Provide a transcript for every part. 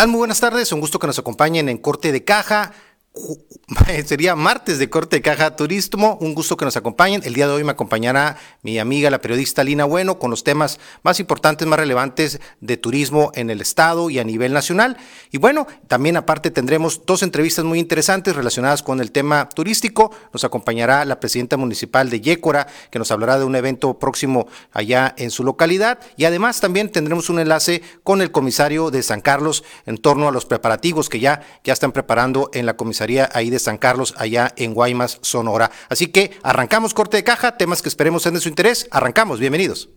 tal? Muy buenas tardes. Un gusto que nos acompañen en Corte de Caja. sería martes de corte de caja turismo. Un gusto que nos acompañen. El día de hoy me acompañará mi amiga, la periodista Lina Bueno, con los temas más importantes, más relevantes de turismo en el estado y a nivel nacional. Y bueno, también aparte tendremos dos entrevistas muy interesantes relacionadas con el tema turístico. Nos acompañará la presidenta municipal de Yécora, que nos hablará de un evento próximo allá en su localidad. Y además también tendremos un enlace con el comisario de San Carlos en torno a los preparativos que ya, ya están preparando en la comisaría ahí de San Carlos, allá en Guaymas, Sonora. Así que arrancamos corte de caja, temas que esperemos sean de su interés. Arrancamos, bienvenidos.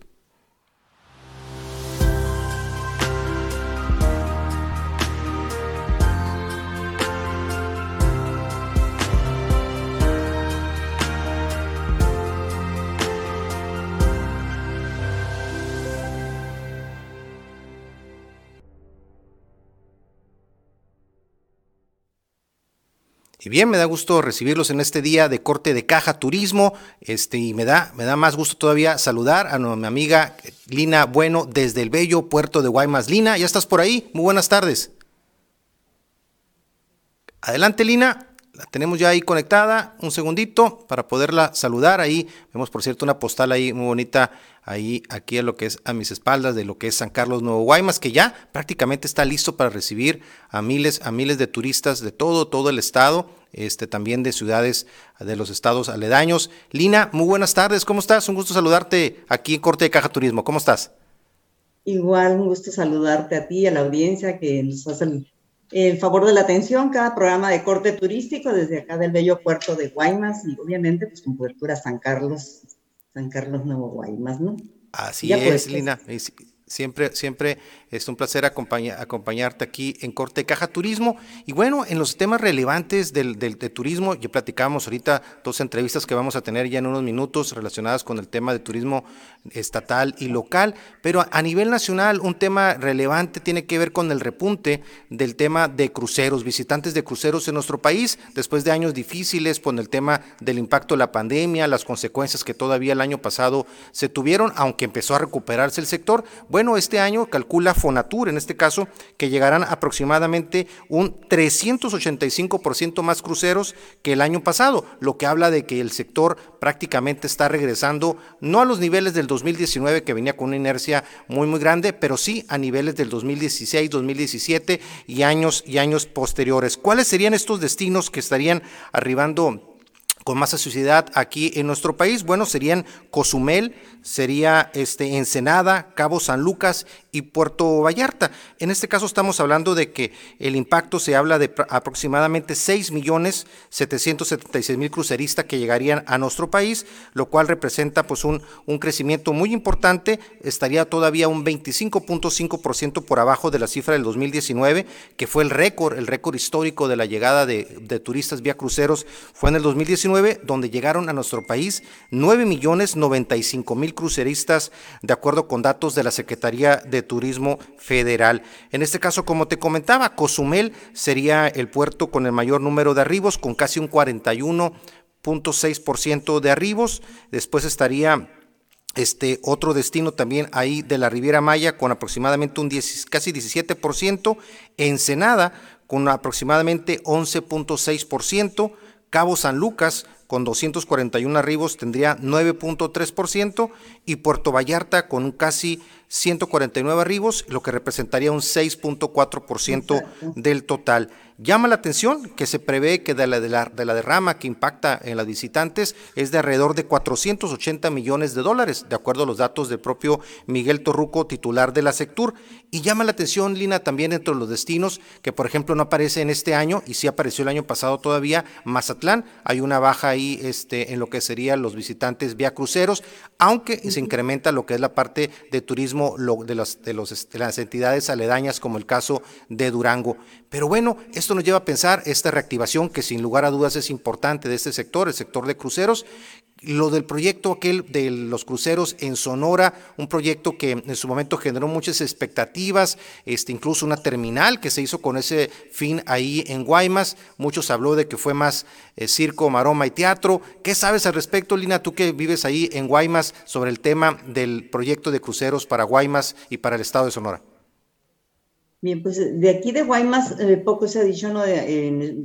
Y bien, me da gusto recibirlos en este día de corte de caja turismo. Este, y me da, me da más gusto todavía saludar a mi amiga Lina Bueno desde el bello puerto de Guaymas. Lina, ya estás por ahí. Muy buenas tardes. Adelante, Lina. La tenemos ya ahí conectada. Un segundito para poderla saludar. Ahí vemos, por cierto, una postal ahí muy bonita ahí aquí a lo que es a mis espaldas de lo que es San Carlos Nuevo Guaymas, que ya prácticamente está listo para recibir a miles, a miles de turistas de todo, todo el estado, este, también de ciudades de los estados aledaños. Lina, muy buenas tardes, ¿cómo estás? Un gusto saludarte aquí en Corte de Caja Turismo, ¿cómo estás? Igual, un gusto saludarte a ti a la audiencia que nos hacen el favor de la atención, cada programa de corte turístico desde acá del bello puerto de Guaymas y obviamente pues con cobertura San Carlos, San Carlos Nuevo Guaymas, ¿no? Así es, Lina. Siempre, siempre es un placer acompañarte aquí en Corte Caja Turismo. Y bueno, en los temas relevantes del, turismo, ya platicábamos ahorita dos entrevistas que vamos a tener ya en unos minutos relacionadas con el tema de turismo estatal y local, pero a nivel nacional un tema relevante tiene que ver con el repunte del tema de cruceros, visitantes de cruceros en nuestro país, después de años difíciles con el tema del impacto de la pandemia, las consecuencias que todavía el año pasado se tuvieron, aunque empezó a recuperarse el sector. Bueno, este año calcula Fonatur, en este caso, que llegarán aproximadamente un 385% más cruceros que el año pasado, lo que habla de que el sector prácticamente está regresando, no a los niveles del 2019 que venía con una inercia muy muy grande, pero sí a niveles del 2016, 2017 y años y años posteriores. ¿Cuáles serían estos destinos que estarían arribando con más sociedad aquí en nuestro país? Bueno, serían Cozumel, sería este, Ensenada, Cabo San Lucas y Puerto Vallarta. En este caso estamos hablando de que el impacto se habla de aproximadamente 6 millones 776 mil cruceristas que llegarían a nuestro país, lo cual representa pues un, un crecimiento muy importante, estaría todavía un 25.5% por abajo de la cifra del 2019, que fue el récord, el récord histórico de la llegada de, de turistas vía cruceros, fue en el 2019, donde llegaron a nuestro país 9 millones 95 mil cruceristas, de acuerdo con datos de la Secretaría de Turismo Federal. En este caso, como te comentaba, Cozumel sería el puerto con el mayor número de arribos, con casi un 41.6% de arribos. Después estaría este otro destino también ahí de la Riviera Maya con aproximadamente un 10, casi 17%, Ensenada con aproximadamente 11.6%, Cabo San Lucas con 241 arribos tendría 9.3% y Puerto Vallarta con casi 149 arribos, lo que representaría un 6.4% del total. Llama la atención que se prevé que de la, de, la, de la, derrama que impacta en las visitantes es de alrededor de 480 millones de dólares, de acuerdo a los datos del propio Miguel Torruco, titular de la Sectur. Y llama la atención, Lina, también entre los destinos, que por ejemplo no aparece en este año y sí apareció el año pasado todavía, Mazatlán. Hay una baja ahí este, en lo que serían los visitantes vía cruceros, aunque se incrementa lo que es la parte de turismo de, los, de, los, de las entidades aledañas, como el caso de Durango. Pero bueno, esto nos lleva a pensar esta reactivación que sin lugar a dudas es importante de este sector, el sector de cruceros, lo del proyecto aquel de los cruceros en Sonora, un proyecto que en su momento generó muchas expectativas, este, incluso una terminal que se hizo con ese fin ahí en Guaymas. Muchos habló de que fue más eh, circo, maroma y teatro. ¿Qué sabes al respecto, Lina, tú que vives ahí en Guaymas, sobre el tema del proyecto de cruceros para Guaymas y para el estado de Sonora? Bien, pues de aquí de Guaymas eh, poco se ha dicho ¿no?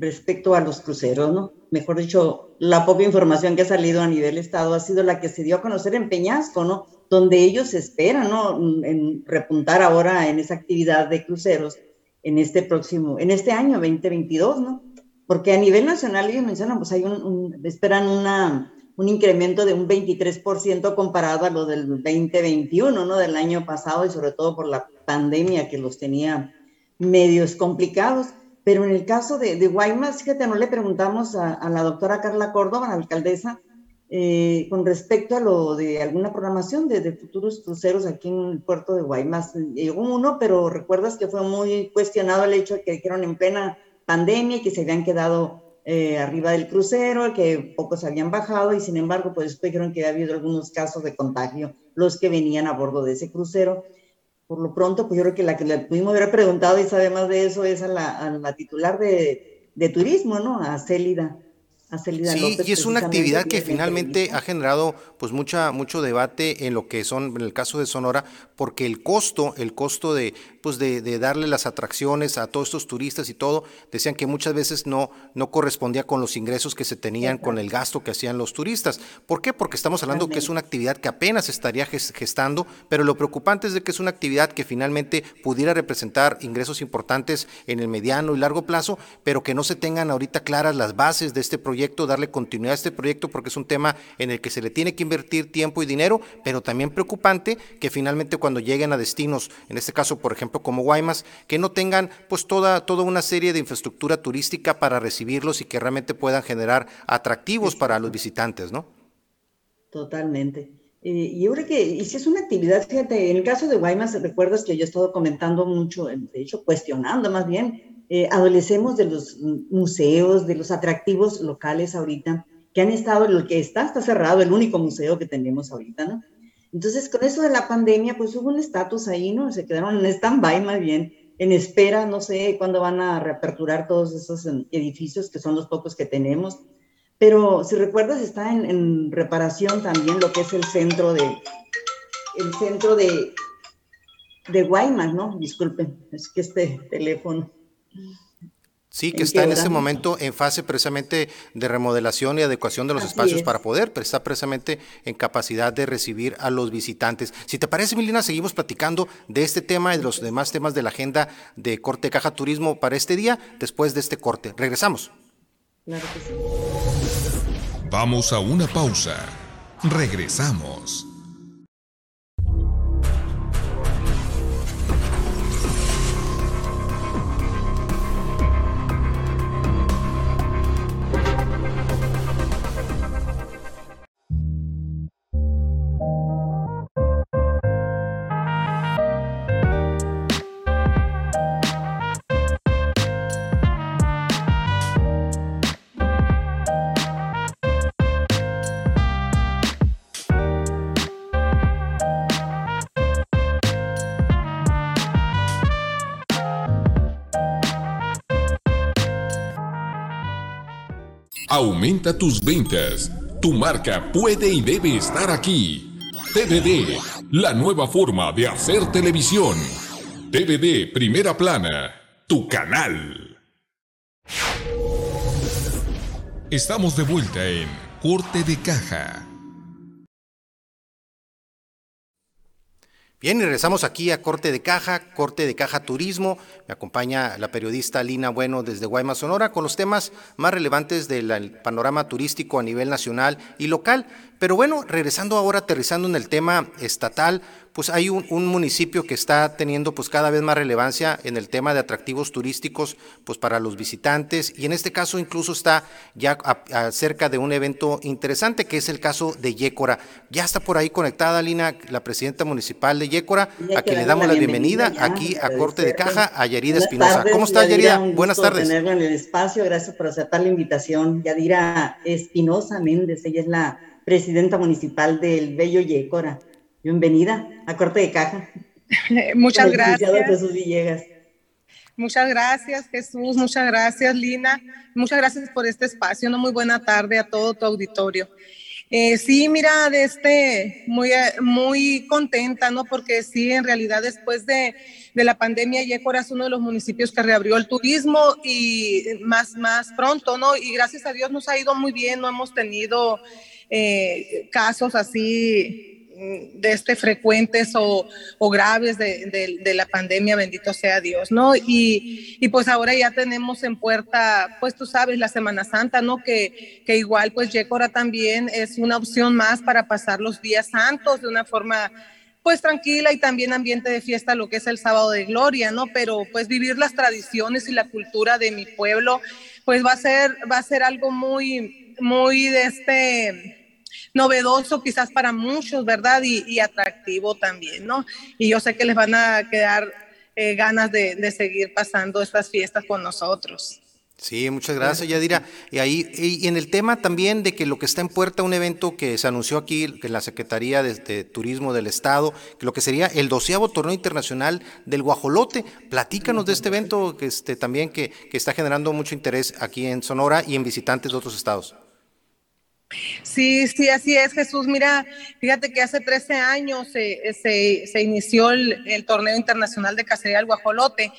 respecto a los cruceros, ¿no? Mejor dicho, la poca información que ha salido a nivel estado ha sido la que se dio a conocer en Peñasco, ¿no? Donde ellos esperan, ¿no? En repuntar ahora en esa actividad de cruceros en este próximo, en este año 2022, ¿no? Porque a nivel nacional ellos mencionan, pues hay un, esperan una, un incremento de un 23% comparado a lo del 2021, ¿no? Del año pasado y sobre todo por la pandemia que los tenía medios complicados. Pero en el caso de, de Guaymas, fíjate, no le preguntamos a, la doctora Carla Córdoba, la alcaldesa, eh, con respecto a lo de alguna programación de, futuros cruceros aquí en el puerto de Guaymas. Llegó uno, pero recuerdas que fue muy cuestionado el hecho de que dijeron en plena pandemia y que se habían quedado eh, arriba del crucero, que pocos habían bajado y sin embargo, pues después dijeron que había habido algunos casos de contagio, los que venían a bordo de ese crucero. Por lo pronto, pues yo creo que la que le pudimos haber preguntado y sabe más de eso es a la, titular de, de, turismo, ¿no? A Célida sí, y es una actividad que finalmente ha generado pues mucha mucho debate en lo que son en el caso de Sonora porque el costo, el costo de pues de, darle las atracciones a todos estos turistas y todo, decían que muchas veces no no correspondía con los ingresos que se tenían con el gasto que hacían los turistas. ¿Por qué? Porque estamos hablando que es una actividad que apenas estaría gestando, pero lo preocupante es de que es una actividad que finalmente pudiera representar ingresos importantes en el mediano y largo plazo, pero que no se tengan ahorita claras las bases de este proyecto darle continuidad a este proyecto porque es un tema en el que se le tiene que invertir tiempo y dinero, pero también preocupante que finalmente cuando lleguen a destinos, en este caso por ejemplo como Guaymas, que no tengan pues toda, toda una serie de infraestructura turística para recibirlos y que realmente puedan generar atractivos para los visitantes, ¿no? Totalmente. y yo creo que, y si es una actividad, fíjate, en el caso de Guaymas, recuerdas que yo he estado comentando mucho, de hecho cuestionando más bien, eh, adolecemos de los museos, de los atractivos locales ahorita, que han estado, lo que está, está cerrado, el único museo que tenemos ahorita, ¿no? Entonces, con eso de la pandemia, pues hubo un estatus ahí, ¿no? Se quedaron en stand-by más bien, en espera, no sé cuándo van a reaperturar todos esos edificios, que son los pocos que tenemos. Pero si recuerdas, está en, en reparación también lo que es el centro de, el centro de, de Guaymas, ¿no? Disculpen, es que este teléfono. Sí, que está en ese momento en fase precisamente de remodelación y adecuación de los espacios para poder, pero está precisamente en capacidad de recibir a los visitantes. Si te parece, Milina, seguimos platicando de este tema y de los demás temas de la agenda de Corte Caja Turismo para este día, después de este corte. Regresamos. Claro que sí. Vamos a una pausa. Regresamos. Aumenta tus ventas. Tu marca puede y debe estar aquí. TVD, la nueva forma de hacer televisión. TVD Primera Plana, tu canal. Estamos de vuelta en Corte de Caja. Bien, y regresamos aquí a Corte de Caja, Corte de Caja Turismo. Me acompaña la periodista Lina Bueno desde Guaymas, Sonora, con los temas más relevantes del panorama turístico a nivel nacional y local. Pero bueno, regresando ahora, aterrizando en el tema estatal, pues hay un, municipio que está teniendo pues cada vez más relevancia en el tema de atractivos turísticos pues para los visitantes y en este caso incluso está ya cerca de un evento interesante que es el caso de Yécora. Ya está por ahí conectada Lina, la presidenta municipal de Yécora, a quien le damos la bienvenida, aquí a Corte de Caja, a Yarida Espinosa. ¿Cómo está Yarida? Buenas tardes. tenerla en el espacio, gracias por aceptar la invitación. Yadira Espinosa Méndez, ella es la presidenta municipal del Bello Yecora. Bienvenida a Corte de Caja. Muchas gracias. Jesús Villegas. Muchas gracias, Jesús. Muchas gracias, Lina. Muchas gracias por este espacio. Una muy buena tarde a todo tu auditorio. Eh, sí, mira, de este, muy, muy contenta, ¿no? Porque sí, en realidad después de, de la pandemia, Yécora es uno de los municipios que reabrió el turismo y más, más pronto, ¿no? Y gracias a Dios nos ha ido muy bien, no hemos tenido eh, casos así de este frecuentes o, o graves de, la pandemia, bendito sea Dios, ¿no? Y, y, pues ahora ya tenemos en puerta, pues tú sabes, la Semana Santa, ¿no? Que, que igual pues Yécora también es una opción más para pasar los días santos de una forma pues tranquila y también ambiente de fiesta, lo que es el sábado de gloria, ¿no? Pero pues vivir las tradiciones y la cultura de mi pueblo, pues va a ser, va a ser algo muy, muy de este, novedoso quizás para muchos, ¿verdad? Y, atractivo también, ¿no? Y yo sé que les van a quedar eh, ganas de, seguir pasando estas fiestas con nosotros. Sí, muchas gracias, Yadira. Y ahí, y en el tema también de que lo que está en puerta, un evento que se anunció aquí, que la Secretaría de, Turismo del Estado, que lo que sería el doceavo torneo internacional del guajolote. Platícanos de este evento que este, también que, que está generando mucho interés aquí en Sonora y en visitantes de otros estados. Sí, sí, así es, Jesús. Mira, fíjate que hace 13 años se, se inició el, torneo internacional de cacería del guajolote.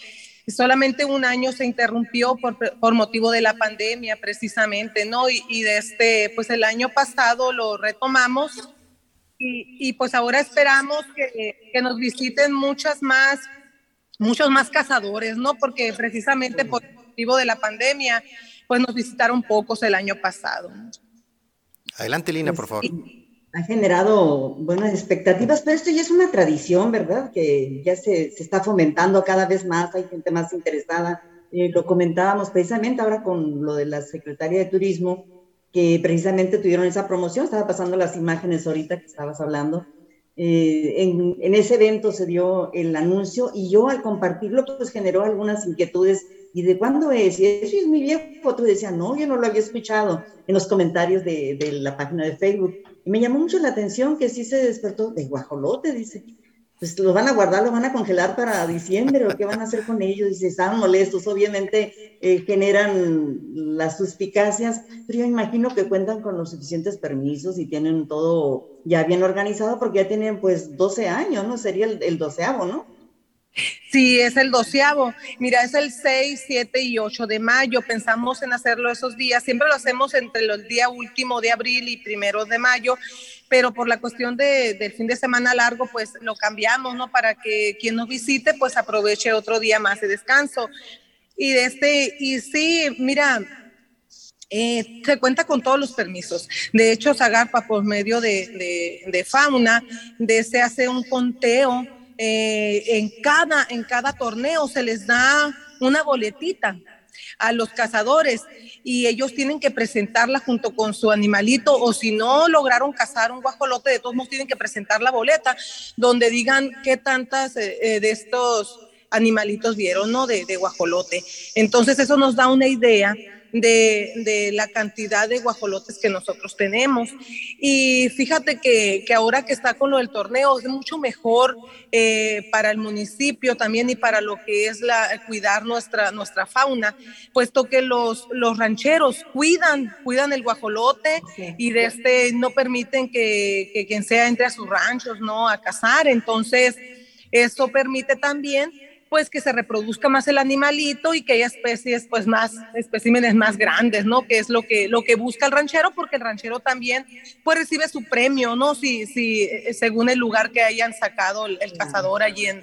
Solamente un año se interrumpió por, por motivo de la pandemia, precisamente, ¿no? Y, y este, pues el año pasado lo retomamos y, y pues ahora esperamos que, que, nos visiten muchas más, muchos más cazadores, ¿no? Porque precisamente por motivo de la pandemia, pues nos visitaron pocos el año pasado. Adelante, Lina, por favor. Ha generado buenas expectativas, pero esto ya es una tradición, ¿verdad? Que ya se, se está fomentando cada vez más, hay gente más interesada. Eh, lo comentábamos precisamente ahora con lo de la Secretaría de Turismo, que precisamente tuvieron esa promoción, estaba pasando las imágenes ahorita que estabas hablando. Eh, en, en, ese evento se dio el anuncio y yo al compartirlo pues generó algunas inquietudes ¿y de cuándo es? Y eso es muy viejo. Otro decía, no, yo no lo había escuchado en los comentarios de, la página de Facebook. Y me llamó mucho la atención que sí se despertó de guajolote, dice. Pues lo van a guardar, lo van a congelar para diciembre, o qué van a hacer con ellos. Dice, están molestos, obviamente eh, generan las suspicacias, pero yo imagino que cuentan con los suficientes permisos y tienen todo ya bien organizado, porque ya tienen pues 12 años, ¿no? Sería el doceavo, ¿no? Sí, es el doceavo. Mira, es el 6, 7 y 8 de mayo. Pensamos en hacerlo esos días. Siempre lo hacemos entre los días último de abril y primero de mayo, pero por la cuestión de, del fin de semana largo, pues lo cambiamos, ¿no? Para que quien nos visite, pues aproveche otro día más de descanso. Y de este, y sí, mira, eh, se cuenta con todos los permisos. De hecho, Zagarpa, por medio de, de, fauna, se hace un conteo eh, en, cada, en cada torneo se les da una boletita a los cazadores y ellos tienen que presentarla junto con su animalito o si no lograron cazar un guajolote, de todos modos tienen que presentar la boleta donde digan qué tantas eh, eh de estos animalitos vieron, ¿no? De, de guajolote. Entonces eso nos da una idea de, de, la cantidad de guajolotes que nosotros tenemos. Y fíjate que, que, ahora que está con lo del torneo es mucho mejor eh, para el municipio también y para lo que es la, cuidar nuestra, nuestra fauna, puesto que los, los rancheros cuidan, cuidan el guajolote y de este no permiten que, que quien sea entre a sus ranchos, ¿no? A cazar. Entonces, eso permite también pues que se reproduzca más el animalito y que haya especies, pues más, especímenes más grandes, ¿no? Que es lo que, lo que busca el ranchero, porque el ranchero también, pues recibe su premio, ¿no? Si, si eh, según el lugar que hayan sacado el, cazador allí en,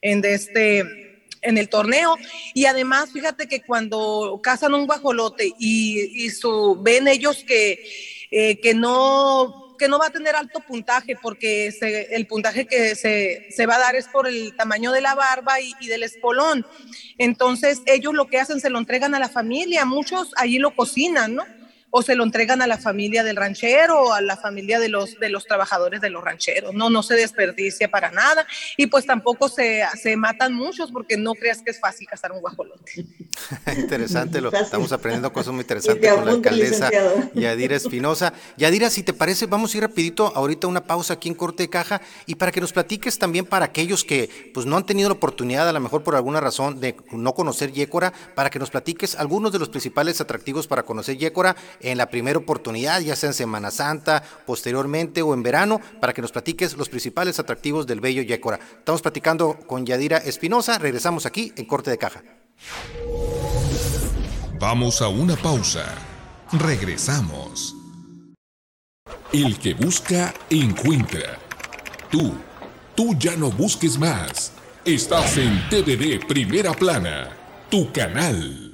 en este, en el torneo. Y además, fíjate que cuando cazan un guajolote y, y su, ven ellos que, eh, que no que no va a tener alto puntaje porque se, el puntaje que se, se, va a dar es por el tamaño de la barba y, y, del espolón. Entonces ellos lo que hacen se lo entregan a la familia, muchos allí lo cocinan, ¿no? O se lo entregan a la familia del ranchero o a la familia de los, de los trabajadores de los rancheros. No, no se desperdicia para nada y pues tampoco se, se matan muchos porque no creas que es fácil cazar un guajolote. Interesante, lo, estamos aprendiendo cosas muy interesantes con la alcaldesa Yadira Espinosa. Yadira, si te parece, vamos a ir rapidito ahorita una pausa aquí en Corte de Caja y para que nos platiques también para aquellos que pues no han tenido la oportunidad, a lo mejor por alguna razón, de no conocer Yécora, para que nos platiques algunos de los principales atractivos para conocer Yécora en la primera oportunidad, ya sea en Semana Santa, posteriormente o en verano, para que nos platiques los principales atractivos del bello Yécora. Estamos platicando con Yadira Espinosa, regresamos aquí en Corte de Caja. Vamos a una pausa. Regresamos. El que busca, encuentra. Tú, tú ya no busques más. Estás en TVD Primera Plana, tu canal.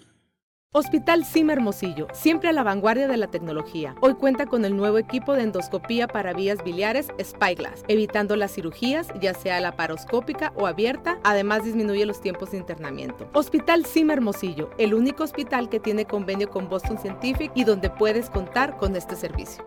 Hospital Sim Hermosillo, siempre a la vanguardia de la tecnología. Hoy cuenta con el nuevo equipo de endoscopía para vías biliares Spyglass, evitando las cirugías, ya sea laparoscópica o abierta, además disminuye los tiempos de internamiento. Hospital Sim Hermosillo, el único hospital que tiene convenio con Boston Scientific y donde puedes contar con este servicio.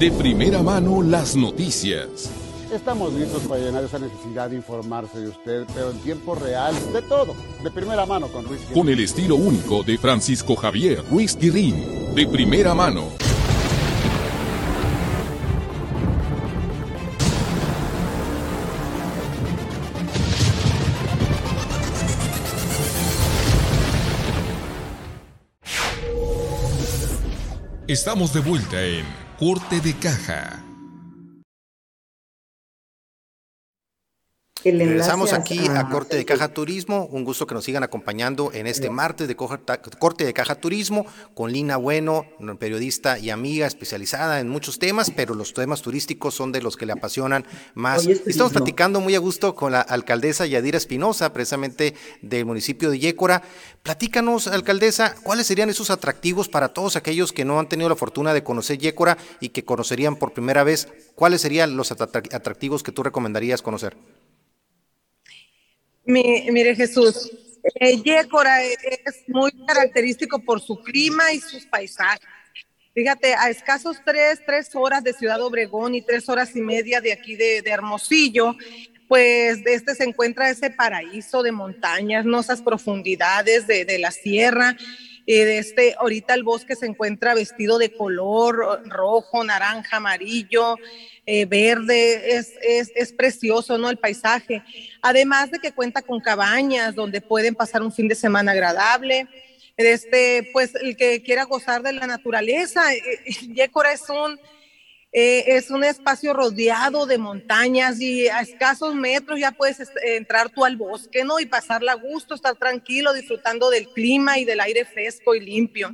De primera mano las noticias. Estamos listos para llenar esa necesidad de informarse de usted, pero en tiempo real, de todo, de primera mano con Ruiz Con el estilo único de Francisco Javier Ruiz Guirín, de primera mano. Estamos de vuelta en Corte de Caja. Regresamos aquí a Corte de Caja Turismo. Un gusto que nos sigan acompañando en este martes de Corte de Caja Turismo con Lina Bueno, periodista y amiga especializada en muchos temas, pero los temas turísticos son de los que le apasionan más. Estamos platicando muy a gusto con la alcaldesa Yadira Espinosa, precisamente del municipio de Yécora. Platícanos, alcaldesa, ¿cuáles serían esos atractivos para todos aquellos que no han tenido la fortuna de conocer Yécora y que conocerían por primera vez? ¿Cuáles serían los atractivos que tú recomendarías conocer? Mire Jesús, eh, Yécora es muy característico por su clima y sus paisajes. Fíjate, a escasos tres, tres horas de Ciudad Obregón y tres horas y media de aquí de, Hermosillo, pues de este se encuentra ese paraíso de montañas, ¿no? esas profundidades de, la sierra. Y de este, ahorita el bosque se encuentra vestido de color rojo, naranja, amarillo. Eh, verde, es, es, es, precioso, ¿no? El paisaje. Además de que cuenta con cabañas donde pueden pasar un fin de semana agradable. Este, pues el que quiera gozar de la naturaleza, eh, eh, Yécora es un, es un espacio rodeado de montañas y a escasos metros ya puedes entrar tú al bosque, ¿no? Y pasarla a gusto, estar tranquilo, disfrutando del clima y del aire fresco y limpio.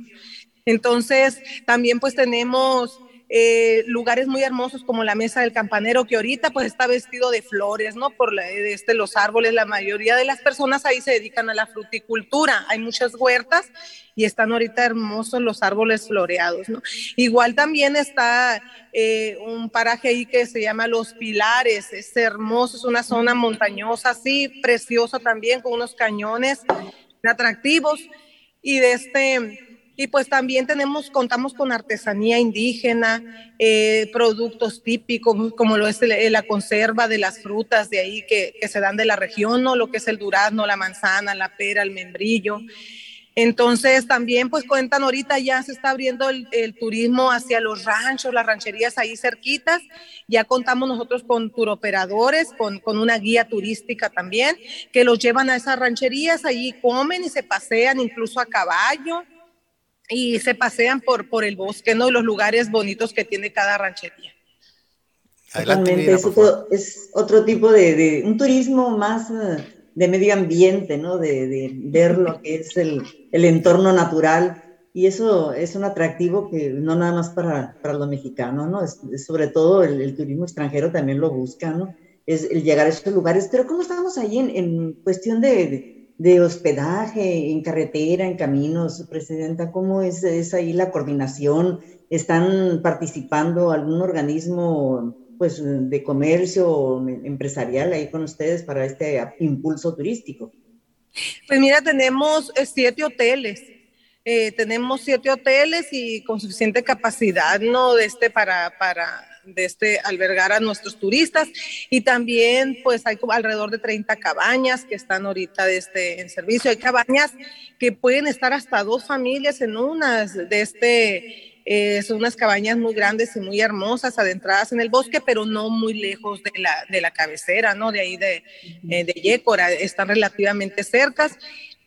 Entonces, también pues tenemos eh, lugares muy hermosos como la Mesa del Campanero, que ahorita pues está vestido de flores, ¿no? Por este, los árboles, la mayoría de las personas ahí se dedican a la fruticultura, hay muchas huertas y están ahorita hermosos los árboles floreados, ¿no? Igual también está eh, un paraje ahí que se llama Los Pilares, es hermoso, es una zona montañosa, así, preciosa también, con unos cañones atractivos y de este y pues también tenemos, contamos con artesanía indígena, eh, productos típicos, como lo es la conserva de las frutas de ahí que, se dan de la región, ¿no? lo que es el durazno, la manzana, la pera, el membrillo. Entonces también pues cuentan ahorita ya se está abriendo el, turismo hacia los ranchos, las rancherías ahí cerquitas. Ya contamos nosotros con turoperadores, con, con una guía turística también, que los llevan a esas rancherías, allí comen y se pasean incluso a caballo y se pasean por, por el bosque, ¿no? Los lugares bonitos que tiene cada ranchería. Totalmente, es, otro, es otro tipo de, un turismo más eh, de medio ambiente, ¿no? De, ver lo que es el, entorno natural. Y eso es un atractivo que no nada más para, para los mexicanos, ¿no? Es, sobre todo el, turismo extranjero también lo busca, ¿no? Es el llegar a esos lugares. Pero ¿cómo estamos ahí en, en cuestión de de hospedaje en carretera, en caminos, Presidenta? ¿Cómo es, es, ahí la coordinación? ¿Están participando algún organismo pues, de comercio empresarial ahí con ustedes para este impulso turístico? Pues mira, tenemos eh, siete hoteles eh, tenemos siete hoteles y con suficiente capacidad, ¿no? De este para, para de este albergar a nuestros turistas y también pues hay como alrededor de 30 cabañas que están ahorita de este, en servicio. Hay cabañas que pueden estar hasta dos familias en unas de este eh, son unas cabañas muy grandes y muy hermosas, adentradas en el bosque, pero no muy lejos de la, de la cabecera, ¿no? De ahí de, eh, de Yécora, están relativamente cercas.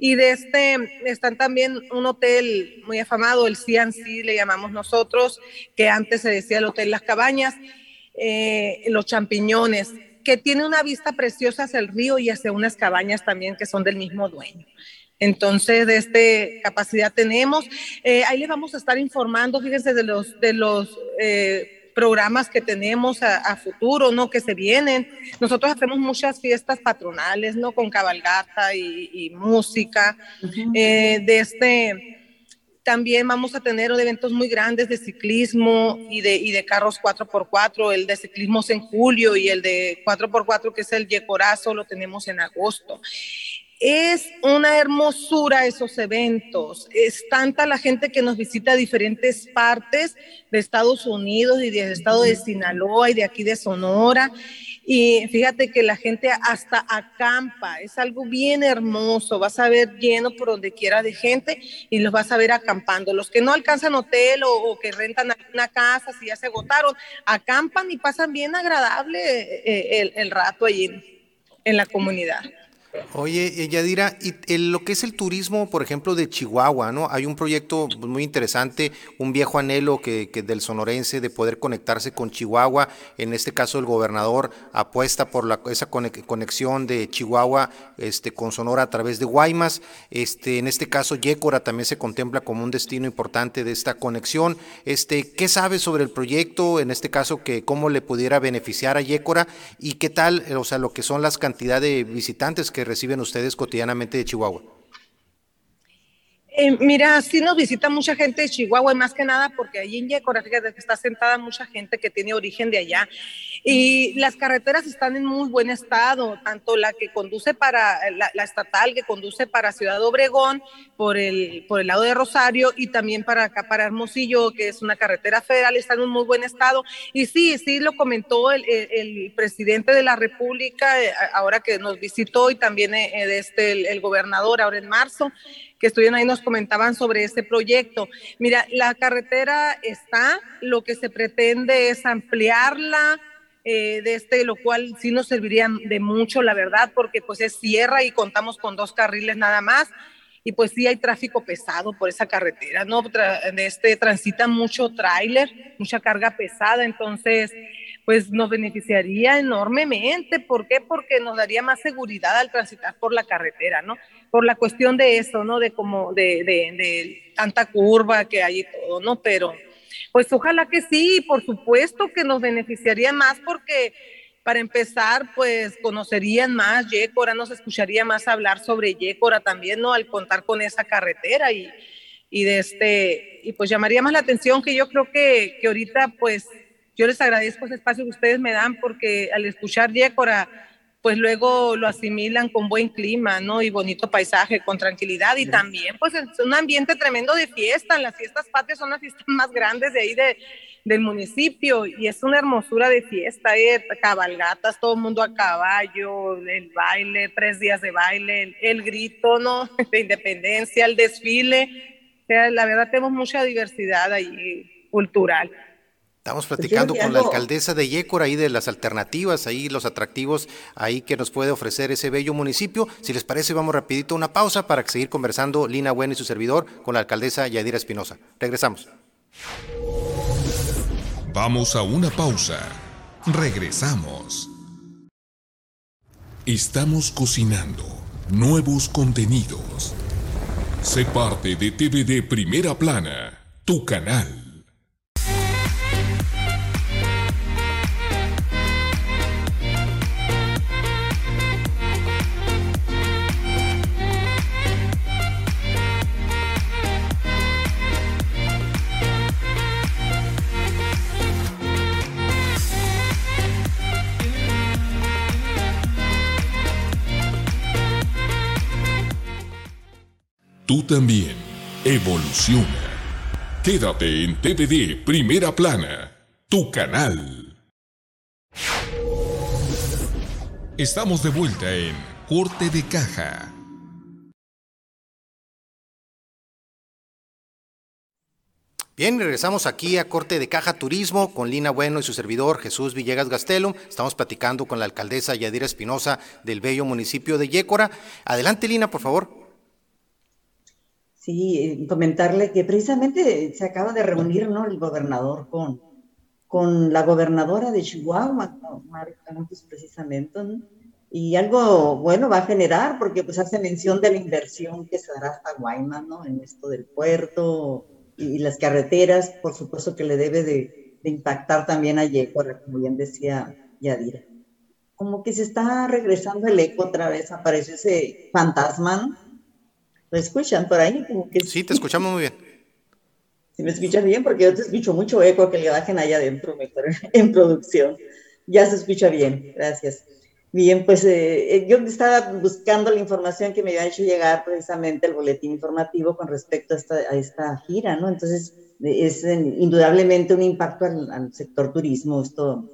Y de este, están también un hotel muy afamado, el CNC, le llamamos nosotros, que antes se decía el Hotel Las Cabañas, eh, Los Champiñones, que tiene una vista preciosa hacia el río y hacia unas cabañas también que son del mismo dueño. Entonces, de este capacidad tenemos. Eh, ahí les vamos a estar informando, fíjense, de los, de los eh, programas que tenemos a, futuro, ¿no? Que se vienen. Nosotros hacemos muchas fiestas patronales, ¿no? Con cabalgata y, música. Eh, de este, también vamos a tener eventos muy grandes de ciclismo y de, y de carros 4x4. El de ciclismo es en julio y el de 4x4, que es el Yecorazo, lo tenemos en agosto. Es una hermosura esos eventos. Es tanta la gente que nos visita a diferentes partes de Estados Unidos y del estado de Sinaloa y de aquí de Sonora. Y fíjate que la gente hasta acampa, es algo bien hermoso, vas a ver lleno por donde quiera de gente y los vas a ver acampando. Los que no alcanzan hotel o, que rentan una casa, si ya se agotaron, acampan y pasan bien agradable eh, el, rato allí en la comunidad. Oye, Yadira, y lo que es el turismo, por ejemplo, de Chihuahua, ¿no? Hay un proyecto muy interesante, un viejo anhelo que, del sonorense de poder conectarse con Chihuahua. En este caso, el gobernador apuesta por la, esa conexión de Chihuahua este, con Sonora a través de Guaymas. Este, en este caso, Yécora también se contempla como un destino importante de esta conexión. Este, ¿Qué sabes sobre el proyecto? En este caso, que cómo le pudiera beneficiar a Yécora y qué tal, o sea, lo que son las cantidades de visitantes que reciben ustedes cotidianamente de Chihuahua? Eh, mira, sí nos visita mucha gente de Chihuahua y más que nada porque allí en Yecora, que está sentada mucha gente que tiene origen de allá y las carreteras están en muy buen estado, tanto la que conduce para la, estatal que conduce para Ciudad Obregón por el, por el lado de Rosario y también para acá para Hermosillo, que es una carretera federal, está en muy buen estado. Y sí, sí lo comentó el, el, presidente de la República eh, ahora que nos visitó y también eh, este, el, el gobernador ahora en marzo que estuvieron ahí nos comentaban sobre este proyecto. Mira, la carretera está, lo que se pretende es ampliarla, eh, de este, lo cual sí nos serviría de mucho, la verdad, porque pues es sierra y contamos con dos carriles nada más. Y pues sí hay tráfico pesado por esa carretera, ¿no? de este transita mucho tráiler, mucha carga pesada, entonces pues nos beneficiaría enormemente. ¿Por qué? Porque nos daría más seguridad al transitar por la carretera, ¿no? Por la cuestión de eso, ¿no? De como de, de, tanta curva que hay y todo, ¿no? Pero pues ojalá que sí, por supuesto que nos beneficiaría más porque para empezar, pues conocerían más Yécora, nos escucharía más hablar sobre Yécora también, ¿no? Al contar con esa carretera y, y de este, y pues llamaría más la atención que yo creo que, que ahorita pues yo les agradezco ese espacio que ustedes me dan porque al escuchar Yécora, pues luego lo asimilan con buen clima, ¿no? Y bonito paisaje, con tranquilidad y también pues es un ambiente tremendo de fiesta. Las fiestas patrias son las fiestas más grandes de ahí de, del municipio y es una hermosura de fiesta, ¿eh? cabalgatas, todo el mundo a caballo, el baile, tres días de baile, el, el grito, ¿no? De independencia, el desfile. O sea, la verdad tenemos mucha diversidad ahí cultural. Estamos pues platicando con la alcaldesa de Yécora ahí de las alternativas, ahí los atractivos ahí que nos puede ofrecer ese bello municipio. Si les parece, vamos rapidito a una pausa para seguir conversando Lina Bueno y su servidor con la alcaldesa Yadira Espinosa. Regresamos. Vamos a una pausa. Regresamos. Estamos cocinando nuevos contenidos. Sé parte de TVD Primera Plana, tu canal. Tú también evoluciona. Quédate en TVD Primera Plana, tu canal. Estamos de vuelta en Corte de Caja. Bien, regresamos aquí a Corte de Caja Turismo con Lina Bueno y su servidor Jesús Villegas Gastelum. Estamos platicando con la alcaldesa Yadira Espinosa del bello municipio de Yécora. Adelante, Lina, por favor. Sí, eh, comentarle que precisamente se acaba de reunir ¿no? el gobernador con, con la gobernadora de Chihuahua, Mario Campos, precisamente. Y algo bueno va a generar, porque pues hace mención de la inversión que se hará hasta Guaymas, ¿no? En esto del puerto, y las carreteras, por supuesto que le debe de, impactar también a Yecora, como bien decía Yadira. Como que se está regresando el eco otra vez, aparece ese fantasma. ¿Lo escuchan por ahí? Como que sí, te escuchamos muy bien. Si me escuchan bien, porque yo te escucho mucho eco, que le bajen allá adentro mejor en producción. Ya se escucha bien, gracias. Bien, pues eh, eh, yo estaba buscando la información que me había hecho llegar precisamente el boletín informativo con respecto a esta, a esta gira, ¿no? Entonces, es indudablemente un impacto al, sector turismo, esto,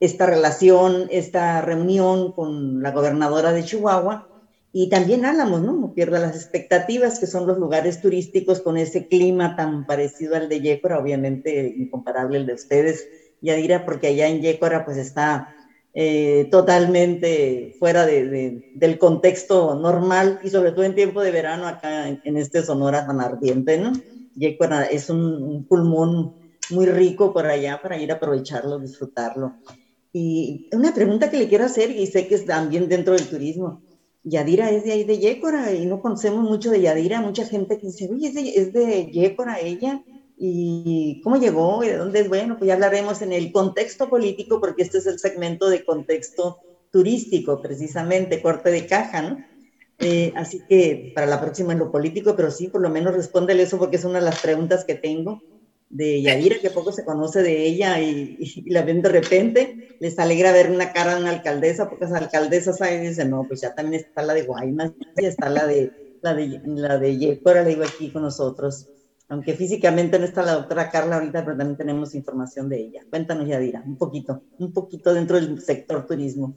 esta relación, esta reunión con la gobernadora de Chihuahua y también Álamos, ¿no? No pierda las expectativas, que son los lugares turísticos con ese clima tan parecido al de Yécora, obviamente incomparable el de ustedes, Yadira, porque allá en Yécora pues está eh, totalmente fuera de, del contexto normal y sobre todo en tiempo de verano acá en, este Sonora tan ardiente, ¿no? Y es un, pulmón muy rico por allá para ir a aprovecharlo, disfrutarlo. Y una pregunta que le quiero hacer, y sé que es también dentro del turismo. Yadira es de ahí de Yécora y no conocemos mucho de Yadira. Mucha gente que dice, uy, es de, es de Yécora ella y cómo llegó y de dónde es. Bueno, pues ya hablaremos en el contexto político, porque este es el segmento de contexto turístico, precisamente, corte de caja, ¿no? Eh, así que para la próxima en lo político, pero sí, por lo menos respóndele eso porque es una de las preguntas que tengo de Yadira, que poco se conoce de ella y, la ven de repente. Les alegra ver una cara de una alcaldesa, porque esa alcaldesa sabe y dice, no, pues ya también está la de Guaymas, y está la de la de, la de Yecora, la digo aquí con nosotros aunque físicamente no está la doctora Carla ahorita, pero también tenemos información de ella. Cuéntanos, Yadira, un poquito, un poquito dentro del sector turismo.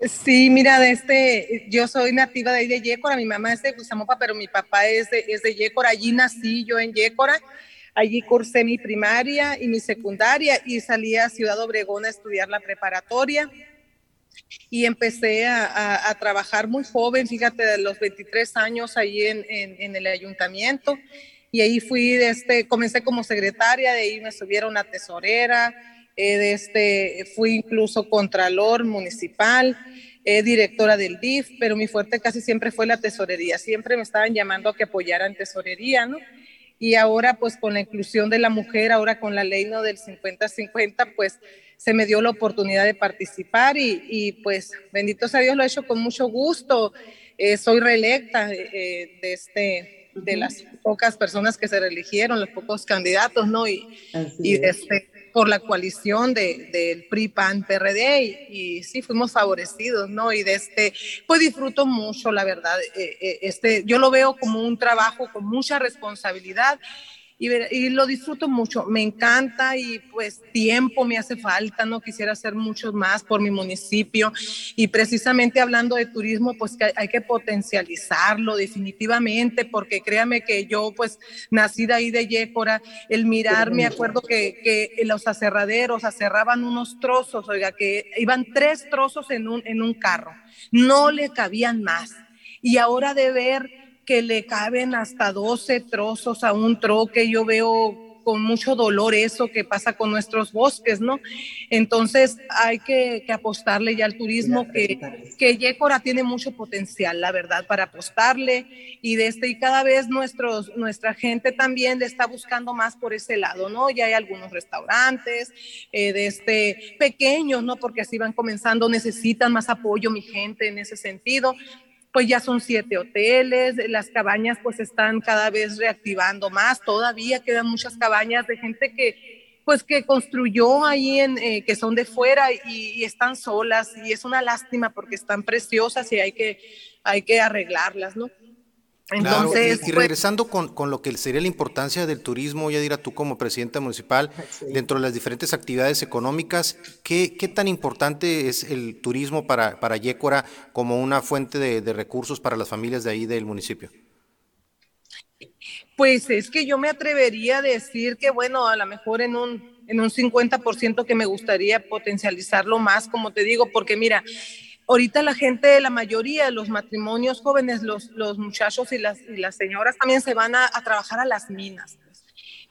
Sí, mira, de este, yo soy nativa de de Yécora, mi mamá es de Gusamopa, pero mi papá es de, es de Yécora, allí nací yo en Yécora, allí cursé mi primaria y mi secundaria y salí a Ciudad Obregón a estudiar la preparatoria. Y empecé a, trabajar muy joven, fíjate, de los 23 años ahí en, el ayuntamiento. Y ahí fui, este, comencé como secretaria, de ahí me subieron a tesorera, eh, de este, fui incluso contralor municipal, eh, directora del DIF, pero mi fuerte casi siempre fue la tesorería, siempre me estaban llamando a que apoyara en tesorería, ¿no? Y ahora pues con la inclusión de la mujer, ahora con la ley ¿no? del 50-50, pues se me dio la oportunidad de participar y, y, pues bendito sea Dios, lo he hecho con mucho gusto. Eh, soy reelecta de este de las pocas personas que se reeligieron, los pocos candidatos, ¿no? Y, y este, por la coalición del de, PRI, PAN, PRD, y, sí, fuimos favorecidos, ¿no? Y de este, pues disfruto mucho, la verdad, eh, eh, este, yo lo veo como un trabajo con mucha responsabilidad y, lo disfruto mucho, me encanta y pues tiempo me hace falta, no quisiera hacer mucho más por mi municipio. Y precisamente hablando de turismo, pues que hay que potencializarlo definitivamente, porque créame que yo pues nací de ahí de Yécora, el mirar, me acuerdo que, que los aserraderos aserraban unos trozos, oiga, que iban tres trozos en un, en un carro, no le cabían más. Y ahora de ver que le caben hasta 12 trozos a un troque. Yo veo con mucho dolor eso que pasa con nuestros bosques, ¿no? Entonces hay que, apostarle ya al turismo, que, que Yécora tiene mucho potencial, la verdad, para apostarle y, de este, y cada vez nuestros, nuestra gente también le está buscando más por ese lado, ¿no? Ya hay algunos restaurantes eh, de este, pequeños, ¿no? Porque así van comenzando, necesitan más apoyo mi gente en ese sentido pues ya son siete hoteles, las cabañas pues están cada vez reactivando más, todavía quedan muchas cabañas de gente que pues que construyó ahí en, eh, que son de fuera y, están solas y es una lástima porque están preciosas y hay que, hay que arreglarlas, ¿no? Entonces, y, pues regresando con, lo que sería la importancia del turismo, ya dirá tú como presidenta municipal, dentro de las diferentes actividades económicas, ¿qué, qué tan importante es el turismo para, para Yécora como una fuente de, recursos para las familias de ahí del municipio? Pues es que yo me atrevería a decir que, bueno, a lo mejor en un, en un 50% que me gustaría potencializarlo más, como te digo, porque mira, ahorita la gente, la mayoría de los matrimonios jóvenes, los, los muchachos y las, y las señoras también se van a, a trabajar a las minas.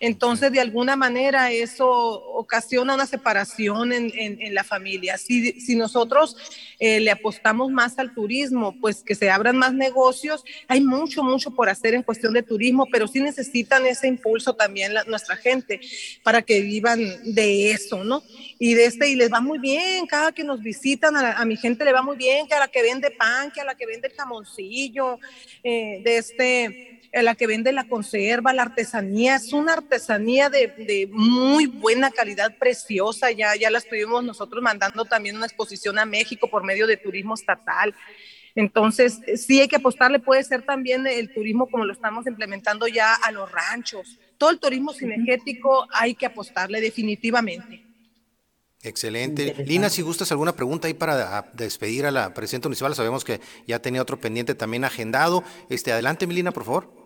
Entonces, de alguna manera, eso ocasiona una separación en, en, la familia. Si, si nosotros eh, le apostamos más al turismo, pues que se abran más negocios, hay mucho, mucho por hacer en cuestión de turismo, pero sí necesitan ese impulso también nuestra gente para que vivan de eso, ¿no? Y de este, y les va muy bien, cada que nos visitan, a, mi gente le va muy bien, que a la que vende pan, que a la que vende el jamoncillo, eh, de este la que vende la conserva, la artesanía, es una artesanía de, muy buena calidad, preciosa, ya, ya la estuvimos nosotros mandando también una exposición a México por medio de turismo estatal. Entonces, sí hay que apostarle, puede ser también el turismo como lo estamos implementando ya a los ranchos. Todo el turismo cinegético hay que apostarle definitivamente. Excelente. Lina, si gustas alguna pregunta ahí para despedir a la presidenta municipal, sabemos que ya tenía otro pendiente también agendado. Este, adelante, Milina, por favor.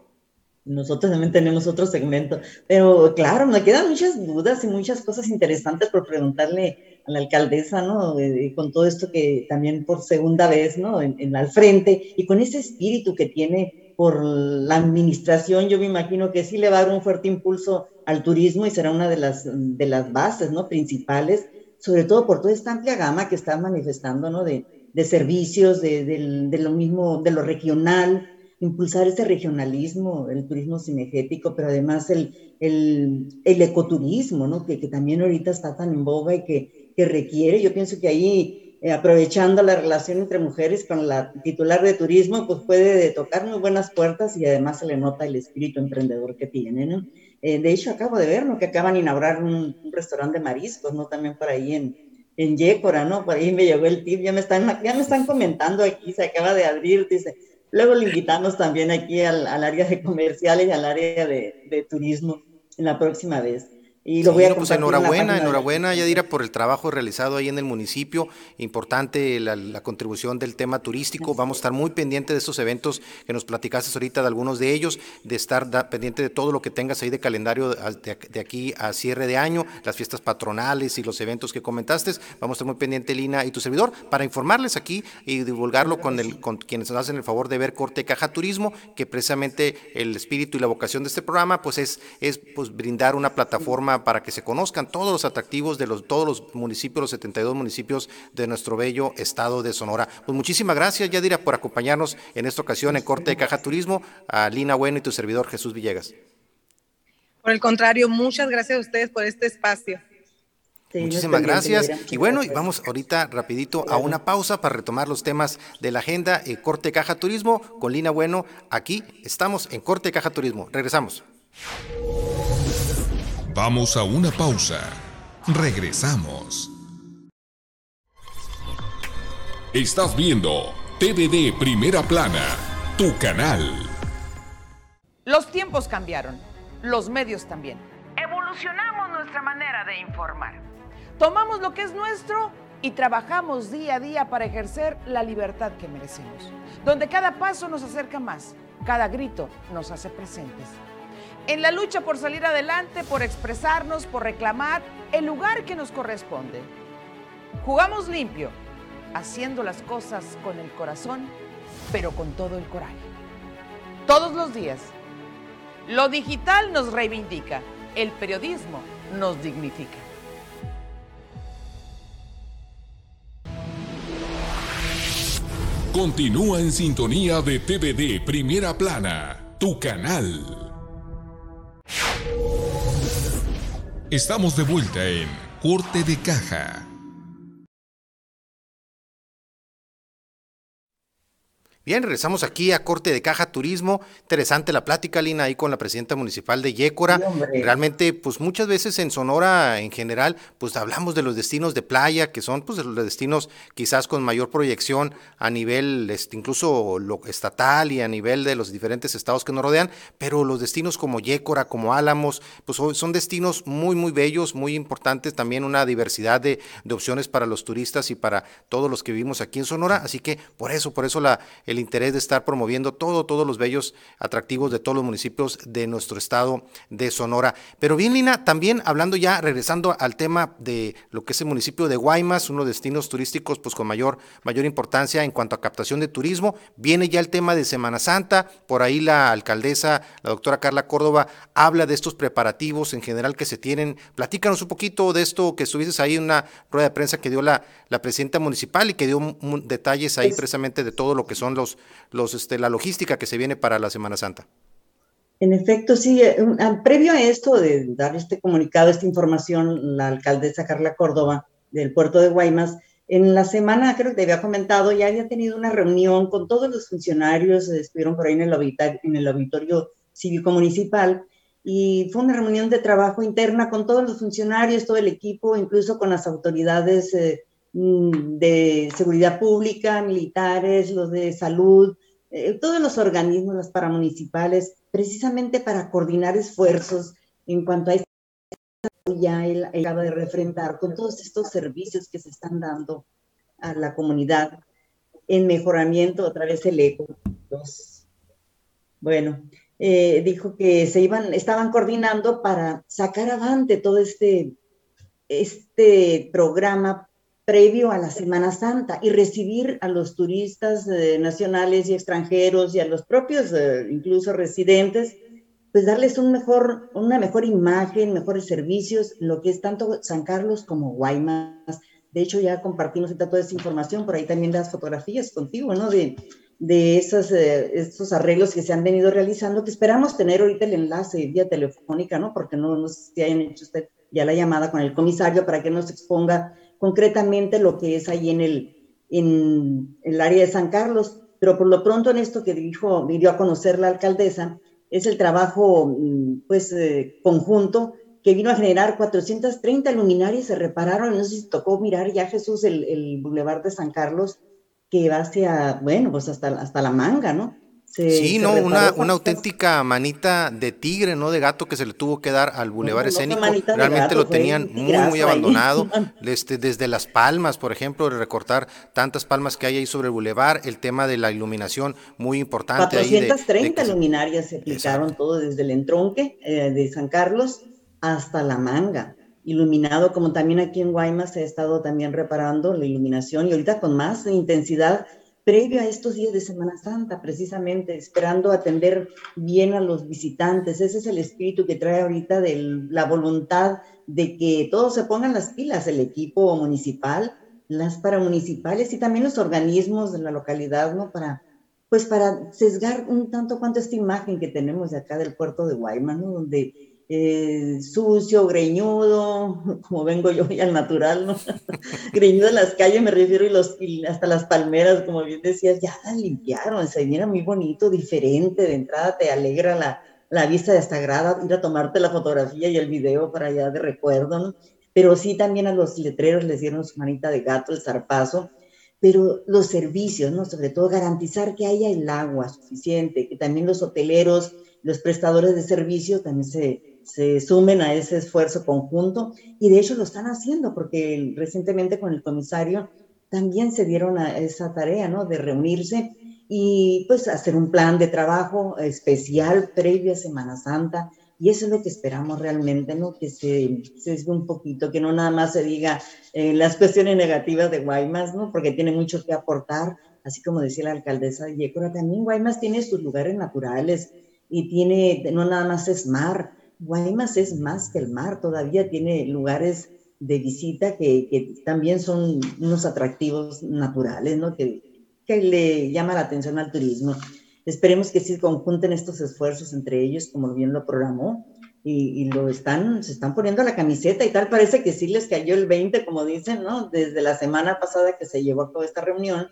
Nosotros también tenemos otro segmento, pero claro, me quedan muchas dudas y muchas cosas interesantes por preguntarle la alcaldesa, ¿no? con todo esto que también por segunda vez, ¿no? En, en, al frente y con ese espíritu que tiene por la administración, yo me imagino que sí le va a dar un fuerte impulso al turismo y será una de las, de las bases, ¿no? Principales, sobre todo por toda esta amplia gama que está manifestando, ¿no? De, de servicios, de, de, lo mismo, de lo regional, impulsar ese regionalismo, el turismo cinegético, pero además el, el, el ecoturismo, ¿no? Que, que, también ahorita está tan en boga y que, que requiere, yo pienso que ahí, eh, aprovechando la relación entre mujeres con la titular de turismo, pues puede tocar muy buenas puertas y además se le nota el espíritu emprendedor que tiene, ¿no? Eh, de hecho, acabo de ver, ¿no? Que acaban de inaugurar un, restaurante de mariscos, ¿no? También por ahí en, en Yécora, ¿no? Por ahí me llegó el tip, ya me están, ya me están comentando aquí, se acaba de abrir, dice, Luego le invitamos también aquí al, área de comerciales y al área de, de turismo en la próxima vez. Y lo voy a pues enhorabuena, enhorabuena, Yadira, por el trabajo realizado ahí en el municipio. Importante la, contribución del tema turístico. Vamos a estar muy pendientes de estos eventos que nos platicaste ahorita de algunos de ellos, de estar pendiente de todo lo que tengas ahí de calendario de, aquí a cierre de año, las fiestas patronales y los eventos que comentaste. Vamos a estar muy pendiente, Lina, y tu servidor, para informarles aquí y divulgarlo con, el, con quienes nos hacen el favor de ver Corte Caja Turismo, que precisamente el espíritu y la vocación de este programa, pues es, es pues, brindar una plataforma para que se conozcan todos los atractivos de los, todos los municipios, los 72 municipios de nuestro bello estado de Sonora. Pues muchísimas gracias, Yadira, por acompañarnos en esta ocasión en Corte de Caja Turismo, a Lina Bueno y tu servidor Jesús Villegas. Por el contrario, muchas gracias a ustedes por este espacio. Muchísimas gracias. Y bueno, vamos ahorita rapidito a una pausa para retomar los temas de la agenda eh, Corte Caja Turismo con Lina Bueno. Aquí estamos en Corte Caja Turismo. Regresamos. Vamos a una pausa. Regresamos. Estás viendo TVD Primera Plana, tu canal. Los tiempos cambiaron, los medios también. Evolucionamos nuestra manera de informar. Tomamos lo que es nuestro y trabajamos día a día para ejercer la libertad que merecemos, donde cada paso nos acerca más, cada grito nos hace presentes en la lucha por salir adelante, por expresarnos, por reclamar el lugar que nos corresponde. Jugamos limpio, haciendo las cosas con el corazón, pero con todo el coraje. Todos los días. Lo digital nos reivindica, el periodismo nos dignifica. Continúa en sintonía de TVD Primera Plana, tu canal. Estamos de vuelta en Corte de Caja. Bien, regresamos aquí a Corte de Caja Turismo. Interesante la plática, Lina, ahí con la presidenta municipal de Yécora. Realmente, pues muchas veces en Sonora en general, pues hablamos de los destinos de playa, que son pues los destinos quizás con mayor proyección a nivel este, incluso lo estatal y a nivel de los diferentes estados que nos rodean, pero los destinos como Yécora, como Álamos, pues son destinos muy, muy bellos, muy importantes, también una diversidad de, de opciones para los turistas y para todos los que vivimos aquí en Sonora. Así que por eso, por eso la el interés de estar promoviendo todo, todos los bellos atractivos de todos los municipios de nuestro estado de Sonora. Pero bien, Lina, también hablando ya, regresando al tema de lo que es el municipio de Guaymas, uno de los destinos turísticos pues con mayor, mayor importancia en cuanto a captación de turismo, viene ya el tema de Semana Santa, por ahí la alcaldesa, la doctora Carla Córdoba, habla de estos preparativos en general que se tienen. Platícanos un poquito de esto que estuviste ahí en una rueda de prensa que dio la, la presidenta municipal y que dio detalles ahí precisamente de todo lo que son los los, este, la logística que se viene para la Semana Santa. En efecto, sí, eh, previo a esto de dar este comunicado, esta información, la alcaldesa Carla Córdoba del puerto de Guaymas, en la semana, creo que te había comentado, ya había tenido una reunión con todos los funcionarios, estuvieron por ahí en el auditorio, en el auditorio cívico municipal, y fue una reunión de trabajo interna con todos los funcionarios, todo el equipo, incluso con las autoridades eh, de seguridad pública, militares, los de salud, eh, todos los organismos, las paramunicipales, precisamente para coordinar esfuerzos en cuanto a esta ya él acaba de refrentar con todos estos servicios que se están dando a la comunidad en mejoramiento a través del eco. bueno, eh, dijo que se iban, estaban coordinando para sacar adelante todo este, este programa previo a la Semana Santa y recibir a los turistas eh, nacionales y extranjeros y a los propios, eh, incluso residentes, pues darles un mejor, una mejor imagen, mejores servicios, lo que es tanto San Carlos como Guaymas. De hecho, ya compartimos toda esa información, por ahí también las fotografías contigo, ¿no? De, de esos, eh, estos arreglos que se han venido realizando, que esperamos tener ahorita el enlace vía telefónica, ¿no? Porque no, no sé si hayan hecho usted ya la llamada con el comisario para que nos exponga concretamente lo que es ahí en el, en, el área de San Carlos, pero por lo pronto en esto que dijo, dio a conocer la alcaldesa, es el trabajo mm, pues eh, conjunto que vino a generar 430 luminarias, se repararon, no sé si tocó mirar ya Jesús el, el Boulevard de San Carlos, que va hacia, bueno, pues hasta, hasta la manga, ¿no? Sí, no, una, una auténtica manita de tigre, no de gato que se le tuvo que dar al bulevar escénico. Realmente lo tenían muy, muy abandonado. Este, desde las palmas, por ejemplo, recortar tantas palmas que hay ahí sobre el bulevar, el tema de la iluminación muy importante. 430 ahí luminarias se aplicaron todo desde el entronque eh, de San Carlos hasta la manga. Iluminado, como también aquí en Guaymas se ha estado también reparando la iluminación y ahorita con más intensidad previo a estos días de Semana Santa, precisamente, esperando atender bien a los visitantes. Ese es el espíritu que trae ahorita de la voluntad de que todos se pongan las pilas, el equipo municipal, las paramunicipales y también los organismos de la localidad, ¿no? Para, pues para sesgar un tanto cuanto esta imagen que tenemos de acá del puerto de Guaymas, ¿no? Eh, sucio, greñudo, como vengo yo y al natural, ¿no? greñudo en las calles me refiero y, los, hasta las palmeras, como bien decías, ya las limpiaron, se mira muy bonito, diferente, de entrada te alegra la, la vista de esta grada, ir a tomarte la fotografía y el video para allá de recuerdo, ¿no? Pero sí también a los letreros les dieron su manita de gato, el zarpazo, pero los servicios, ¿no? Sobre todo garantizar que haya el agua suficiente, que también los hoteleros, los prestadores de servicios también se, se sumen a ese esfuerzo conjunto y de hecho lo están haciendo porque recientemente con el comisario también se dieron a esa tarea, ¿no? De reunirse y pues hacer un plan de trabajo especial previo a Semana Santa y eso es lo que esperamos realmente, ¿no? Que se, se un poquito, que no nada más se diga eh, las cuestiones negativas de Guaymas, ¿no? Porque tiene mucho que aportar, así como decía la alcaldesa de Yécora, también Guaymas tiene sus lugares naturales y tiene, no nada más es mar, Guaymas es más que el mar, todavía tiene lugares de visita que, también son unos atractivos naturales, ¿no? Que, que, le llama la atención al turismo. Esperemos que sí conjunten estos esfuerzos entre ellos, como bien lo programó, y, y, lo están, se están poniendo la camiseta y tal, parece que sí les cayó el 20, como dicen, ¿no? Desde la semana pasada que se llevó a toda esta reunión,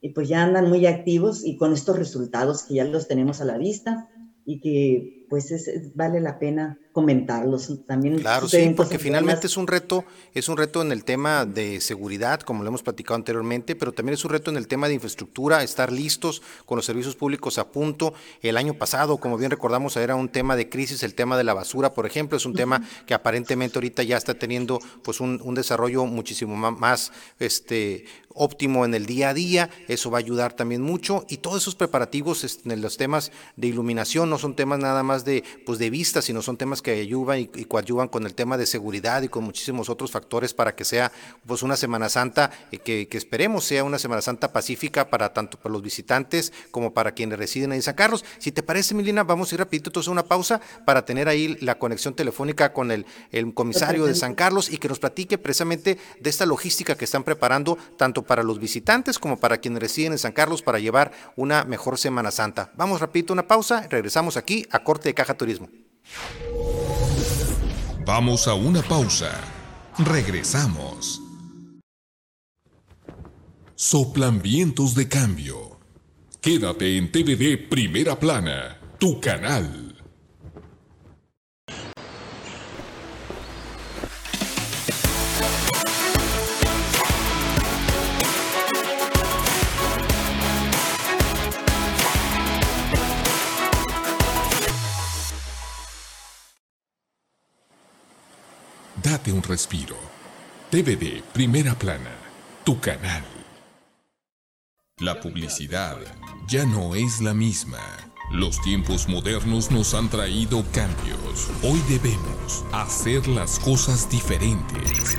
y pues ya andan muy activos y con estos resultados que ya los tenemos a la vista y que pues vale la pena comentarlos también. Claro, sí, porque finalmente es un reto, es un reto en el tema de seguridad, como lo hemos platicado anteriormente, pero también es un reto en el tema de infraestructura, estar listos con los servicios públicos a punto. El año pasado, como bien recordamos, era un tema de crisis, el tema de la basura, por ejemplo, es un tema que aparentemente ahorita ya está teniendo pues un, un desarrollo muchísimo más este óptimo en el día a día, eso va a ayudar también mucho y todos esos preparativos este, en los temas de iluminación no son temas nada más de pues de vista, sino son temas que ayudan y, y coadyuvan con el tema de seguridad y con muchísimos otros factores para que sea pues una Semana Santa eh, que, que, esperemos sea una Semana Santa pacífica para tanto para los visitantes como para quienes residen en San Carlos. Si te parece, Milina, vamos a ir rapidito entonces a una pausa para tener ahí la conexión telefónica con el, el comisario de San Carlos y que nos platique precisamente de esta logística que están preparando tanto para los visitantes como para quienes residen en San Carlos para llevar una mejor Semana Santa. Vamos rapidito a una pausa, regresamos aquí a Corte Caja Turismo. Vamos a una pausa. Regresamos. Soplan vientos de cambio. Quédate en TVD Primera Plana, tu canal. Date un respiro. TVD Primera Plana, tu canal. La publicidad ya no es la misma. Los tiempos modernos nos han traído cambios. Hoy debemos hacer las cosas diferentes.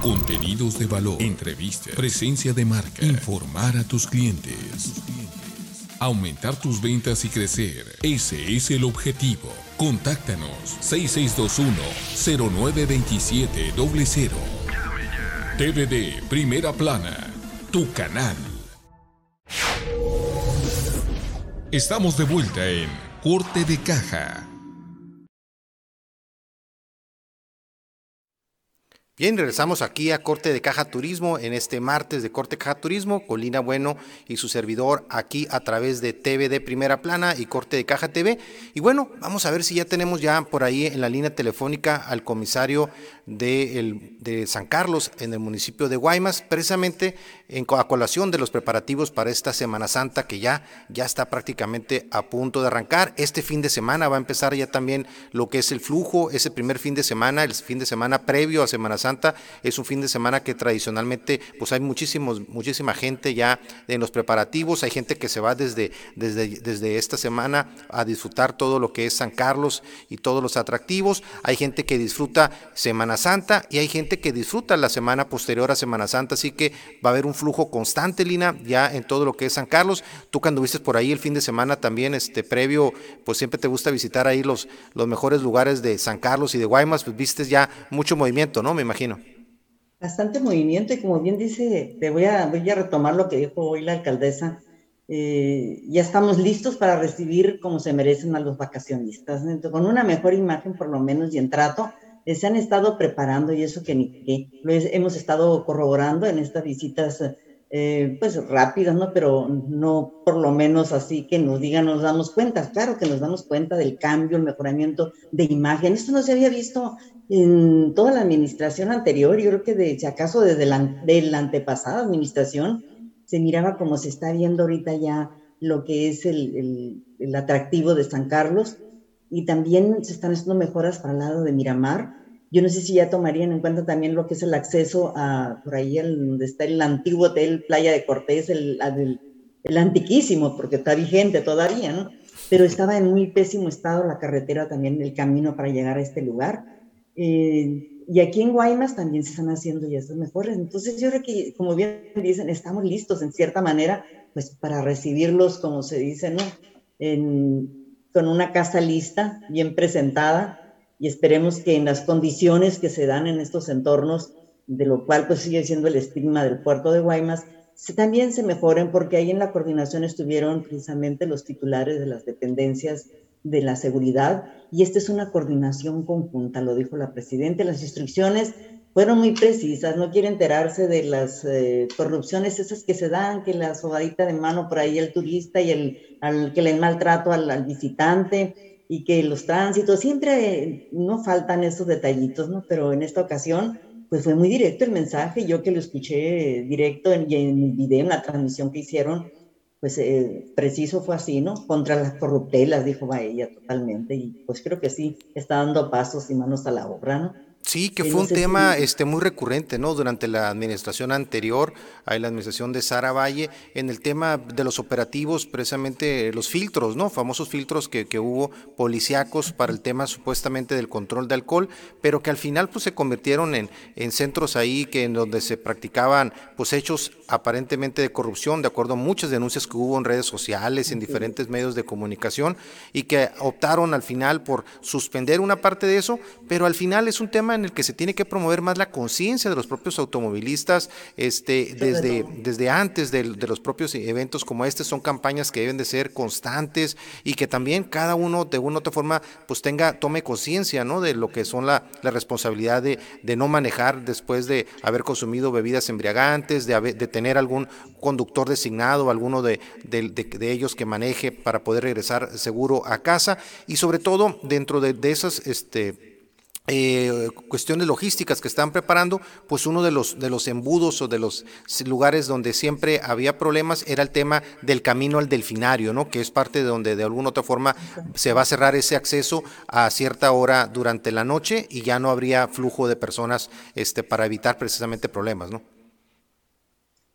Contenidos de valor, entrevistas, presencia de marca, informar a tus clientes. Aumentar tus ventas y crecer. Ese es el objetivo. Contáctanos 6621-092700. TVD Primera Plana, tu canal. Estamos de vuelta en Corte de Caja. Bien, regresamos aquí a Corte de Caja Turismo en este martes de Corte Caja Turismo, Colina Bueno y su servidor aquí a través de TV de Primera Plana y Corte de Caja TV. Y bueno, vamos a ver si ya tenemos ya por ahí en la línea telefónica al comisario de, el, de San Carlos en el municipio de Guaymas, precisamente en a colación de los preparativos para esta Semana Santa que ya, ya está prácticamente a punto de arrancar. Este fin de semana va a empezar ya también lo que es el flujo, ese primer fin de semana, el fin de semana previo a Semana Santa es un fin de semana que tradicionalmente pues hay muchísimos, muchísima gente ya en los preparativos, hay gente que se va desde, desde, desde esta semana a disfrutar todo lo que es San Carlos y todos los atractivos, hay gente que disfruta Semana Santa y hay gente que disfruta la semana posterior a Semana Santa, así que va a haber un flujo constante, Lina, ya en todo lo que es San Carlos. Tú cuando viste por ahí el fin de semana también, este previo, pues siempre te gusta visitar ahí los, los mejores lugares de San Carlos y de Guaymas, pues viste ya mucho movimiento, ¿no? Me imagino. Bastante movimiento y como bien dice, te voy a, voy a retomar lo que dijo hoy la alcaldesa. Eh, ya estamos listos para recibir como se merecen a los vacacionistas, con una mejor imagen por lo menos y en trato. Eh, se han estado preparando y eso que ni que lo hemos estado corroborando en estas visitas eh, pues rápidas, ¿no? Pero no por lo menos así que nos digan, nos damos cuenta. Claro que nos damos cuenta del cambio, el mejoramiento de imagen. Esto no se había visto en toda la administración anterior. Yo creo que de, si acaso desde la, de la antepasada administración se miraba como se está viendo ahorita ya lo que es el, el, el atractivo de San Carlos y también se están haciendo mejoras para el lado de Miramar yo no sé si ya tomarían en cuenta también lo que es el acceso a, por ahí, donde está el antiguo hotel Playa de Cortés, el, el, antiquísimo, porque está vigente todavía, ¿no? Pero estaba en muy pésimo estado la carretera también, el camino para llegar a este lugar. Eh, y aquí en Guaymas también se están haciendo ya estas mejoras. Entonces yo creo que, como bien dicen, estamos listos en cierta manera, pues para recibirlos, como se dice, ¿no? En, con una casa lista, bien presentada, y esperemos que en las condiciones que se dan en estos entornos, de lo cual pues sigue siendo el estigma del puerto de Guaymas, se, también se mejoren porque ahí en la coordinación estuvieron precisamente los titulares de las dependencias de la seguridad y esta es una coordinación conjunta, lo dijo la presidenta, las instrucciones fueron muy precisas, no quiere enterarse de las eh, corrupciones esas que se dan, que la sobadita de mano por ahí al turista y el que le maltrato al, visitante y que los tránsitos, siempre no faltan esos detallitos, ¿no? Pero en esta ocasión, pues fue muy directo el mensaje, yo que lo escuché directo en, en el video, en la transmisión que hicieron, pues eh, preciso fue así, ¿no? Contra las corruptelas, dijo ella totalmente, y pues creo que sí, está dando pasos y manos a la obra, ¿no? Sí, que fue un tema este, muy recurrente, ¿no? Durante la administración anterior, ahí la administración de Sara Valle, en el tema de los operativos, precisamente los filtros, ¿no? Famosos filtros que, que hubo policíacos para el tema supuestamente del control de alcohol, pero que al final pues se convirtieron en, en centros ahí que en donde se practicaban pues hechos aparentemente de corrupción, de acuerdo a muchas denuncias que hubo en redes sociales, en diferentes medios de comunicación, y que optaron al final por suspender una parte de eso, pero al final es un tema en el que se tiene que promover más la conciencia de los propios automovilistas este, desde, desde antes de, de, los propios eventos como este. Son campañas que deben de ser constantes y que también cada uno de una u otra forma pues tenga, tome conciencia ¿no? de lo que son la, la responsabilidad de, de, no manejar después de haber consumido bebidas embriagantes, de, haber, de tener algún conductor designado, alguno de, de, ellos que maneje para poder regresar seguro a casa y sobre todo dentro de, esas... Este, eh, cuestiones logísticas que están preparando, pues uno de los, de los embudos o de los lugares donde siempre había problemas era el tema del camino al delfinario, ¿no? que es parte de donde de alguna otra forma se va a cerrar ese acceso a cierta hora durante la noche y ya no habría flujo de personas este, para evitar precisamente problemas. ¿no?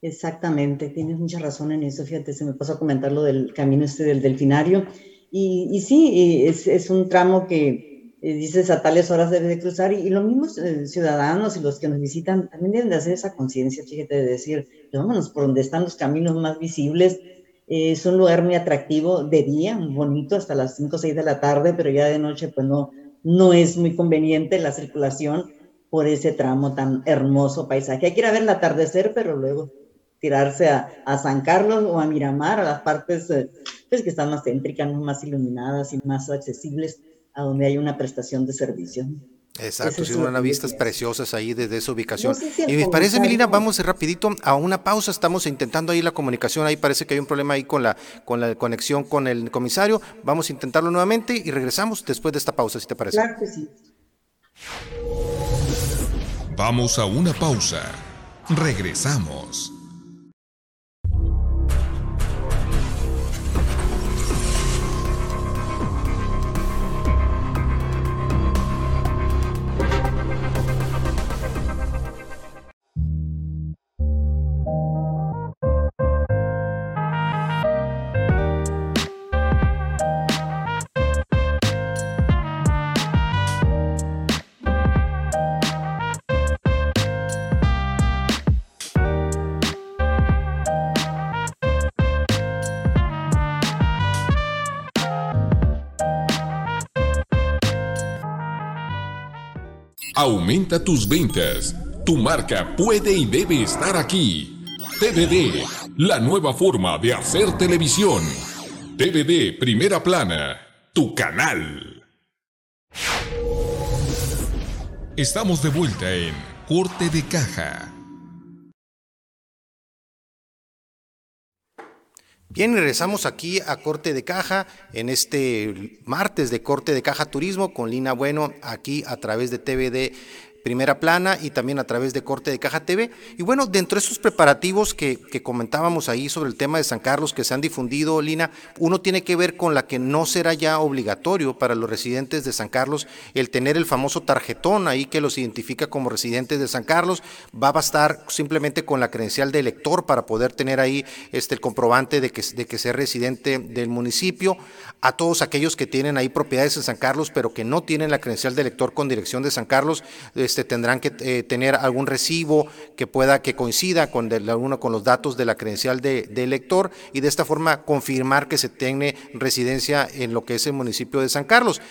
Exactamente, tienes mucha razón en eso, fíjate, se me pasó a comentar lo del camino este del delfinario y, y sí, es, es un tramo que eh, dices a tales horas debe de cruzar y, y los mismos eh, ciudadanos y los que nos visitan también deben de hacer esa conciencia, fíjate, de decir, vámonos por donde están los caminos más visibles, eh, es un lugar muy atractivo de día, bonito, hasta las 5 o 6 de la tarde, pero ya de noche pues no, no es muy conveniente la circulación por ese tramo tan hermoso paisaje. Hay que a ver el atardecer, pero luego tirarse a, a San Carlos o a Miramar, a las partes eh, pues, que están más céntricas, más iluminadas y más accesibles a donde hay una prestación de servicio. Exacto, sí, unas vistas preciosas ahí desde esa ubicación. No sé si y me parece, Melina, vamos rapidito a una pausa, estamos intentando ahí la comunicación, ahí parece que hay un problema ahí con la, con la conexión con el comisario, vamos a intentarlo nuevamente y regresamos después de esta pausa, si te parece. Claro que sí. Vamos a una pausa, regresamos. Aumenta tus ventas. Tu marca puede y debe estar aquí. TVD, la nueva forma de hacer televisión. TVD Primera Plana, tu canal. Estamos de vuelta en Corte de Caja. Bien, regresamos aquí a Corte de Caja en este martes de Corte de Caja Turismo con Lina Bueno aquí a través de TVD primera plana y también a través de Corte de Caja TV. Y bueno, dentro de esos preparativos que, que, comentábamos ahí sobre el tema de San Carlos que se han difundido, Lina, uno tiene que ver con la que no será ya obligatorio para los residentes de San Carlos el tener el famoso tarjetón ahí que los identifica como residentes de San Carlos. Va a bastar simplemente con la credencial de elector para poder tener ahí este, el comprobante de que, de que sea residente del municipio. A todos aquellos que tienen ahí propiedades en San Carlos, pero que no tienen la credencial de elector con dirección de San Carlos, este, tendrán que eh, tener algún recibo que pueda que coincida con, de, alguno, con los datos de la credencial de, de, elector y de esta forma confirmar que se tiene residencia en lo que es el municipio de San Carlos.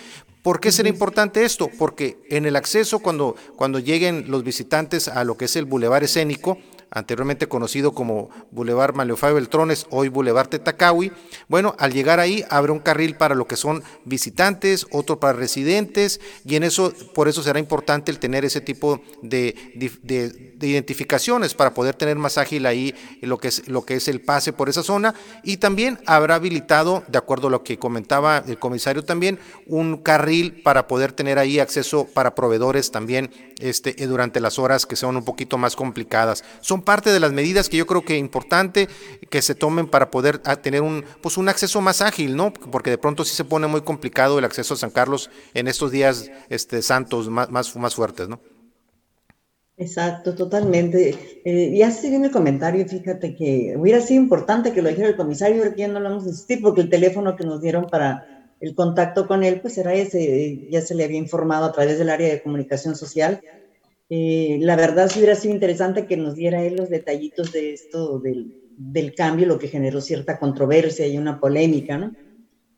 ¿Por qué será importante esto? Porque en el acceso, cuando, cuando lleguen los visitantes a lo que es el bulevar escénico, anteriormente conocido como Boulevard Maleofay Beltrones, hoy Boulevard Tetacawi. Bueno, al llegar ahí habrá un carril para lo que son visitantes, otro para residentes, y en eso, por eso será importante el tener ese tipo de, identificaciones para poder tener más ágil ahí lo que, es, lo que es el pase por esa zona. Y también habrá habilitado, de acuerdo a lo que comentaba el comisario también, un carril para poder tener ahí acceso para proveedores también este, durante las horas que son un poquito más complicadas. Son parte de las medidas que yo creo que es importante que se tomen para poder ah, tener un, pues un acceso más ágil, ¿no? Porque de pronto sí se pone muy complicado el acceso a San Carlos en estos días este, santos más, más, más fuertes, ¿no? Exacto, totalmente. Eh, ya se viene el comentario, fíjate que hubiera sido importante que lo dijera el comisario, porque ya no lo vamos a insistir, porque el teléfono que nos dieron para el contacto con él, pues era ese, ya se le había informado a través del área de comunicación social, eh, la verdad sí hubiera sido interesante que nos diera él los detallitos de esto del, del, cambio, lo que generó cierta controversia y una polémica, ¿no?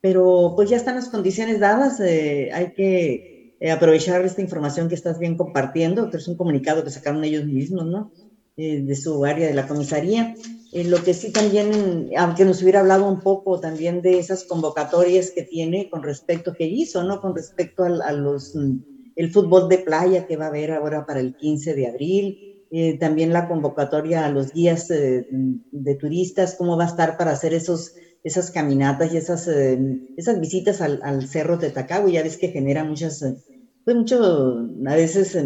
Pero pues ya están las condiciones dadas, eh, hay que eh, aprovechar esta información que estás bien compartiendo, que es un comunicado que sacaron ellos mismos, ¿no? de su área de la comisaría. lo que sí también, aunque nos hubiera hablado un poco también de esas convocatorias que tiene con respecto, que hizo, ¿no? Con respecto a, a los el fútbol de playa que va a haber ahora para el 15 de abril, eh, también la convocatoria a los guías eh, de turistas, cómo va a estar para hacer esos, esas caminatas y esas, eh, esas visitas al, cerro de Tacagua, ya ves que genera muchas, pues mucho, a veces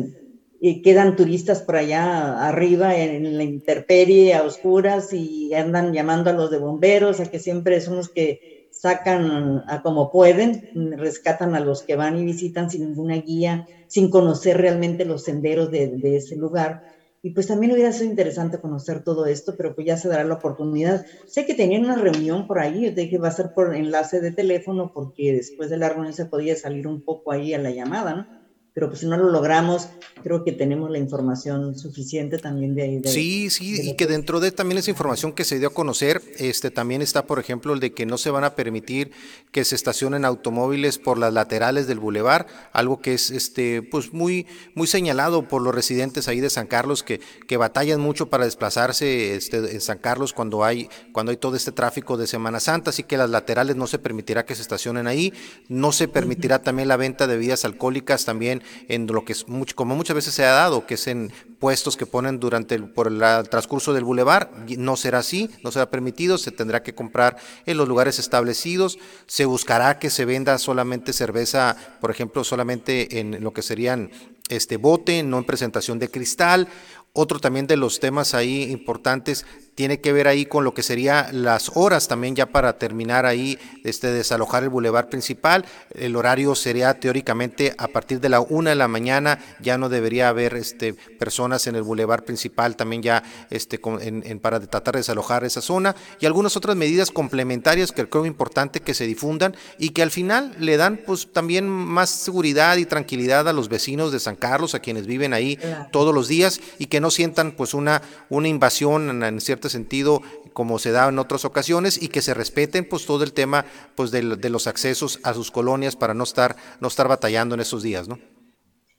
quedan turistas por allá arriba en, la intemperie, a oscuras, y andan llamando a los de bomberos, a que siempre son los que sacan a como pueden, rescatan a los que van y visitan sin ninguna guía, sin conocer realmente los senderos de, ese lugar. Y pues también hubiera sido interesante conocer todo esto, pero pues ya se dará la oportunidad. Sé que tenían una reunión por ahí, de que va a ser por enlace de teléfono, porque después de la reunión se podía salir un poco ahí a la llamada, ¿no? Pero pues si no lo logramos, creo que tenemos la información suficiente también de ahí. sí, sí, y que dentro de también esa información que se dio a conocer, este también está, por ejemplo, el de que no se van a permitir que se estacionen automóviles por las laterales del bulevar, algo que es este pues muy muy señalado por los residentes ahí de San Carlos que, que batallan mucho para desplazarse este, en San Carlos cuando hay cuando hay todo este tráfico de Semana Santa, así que las laterales no se permitirá que se estacionen ahí, no se permitirá también la venta de bebidas alcohólicas también en lo que es mucho, como muchas veces se ha dado, que es en puestos que ponen durante el, por el transcurso del bulevar, no será así, no será permitido, se tendrá que comprar en los lugares establecidos, se buscará que se venda solamente cerveza, por ejemplo, solamente en lo que serían este bote, no en presentación de cristal. Otro también de los temas ahí importantes tiene que ver ahí con lo que sería las horas también ya para terminar ahí, este, desalojar el bulevar principal. El horario sería teóricamente a partir de la una de la mañana, ya no debería haber este, personas en el bulevar principal también ya este, en, para tratar de desalojar esa zona y algunas otras medidas complementarias que creo importante que se difundan y que al final le dan pues también más seguridad y tranquilidad a los vecinos de San Carlos, a quienes viven ahí todos los días y que no sientan pues una, una invasión en, en ciertas sentido como se da en otras ocasiones y que se respeten pues todo el tema pues de, los accesos a sus colonias para no estar, no estar batallando en esos días, ¿no?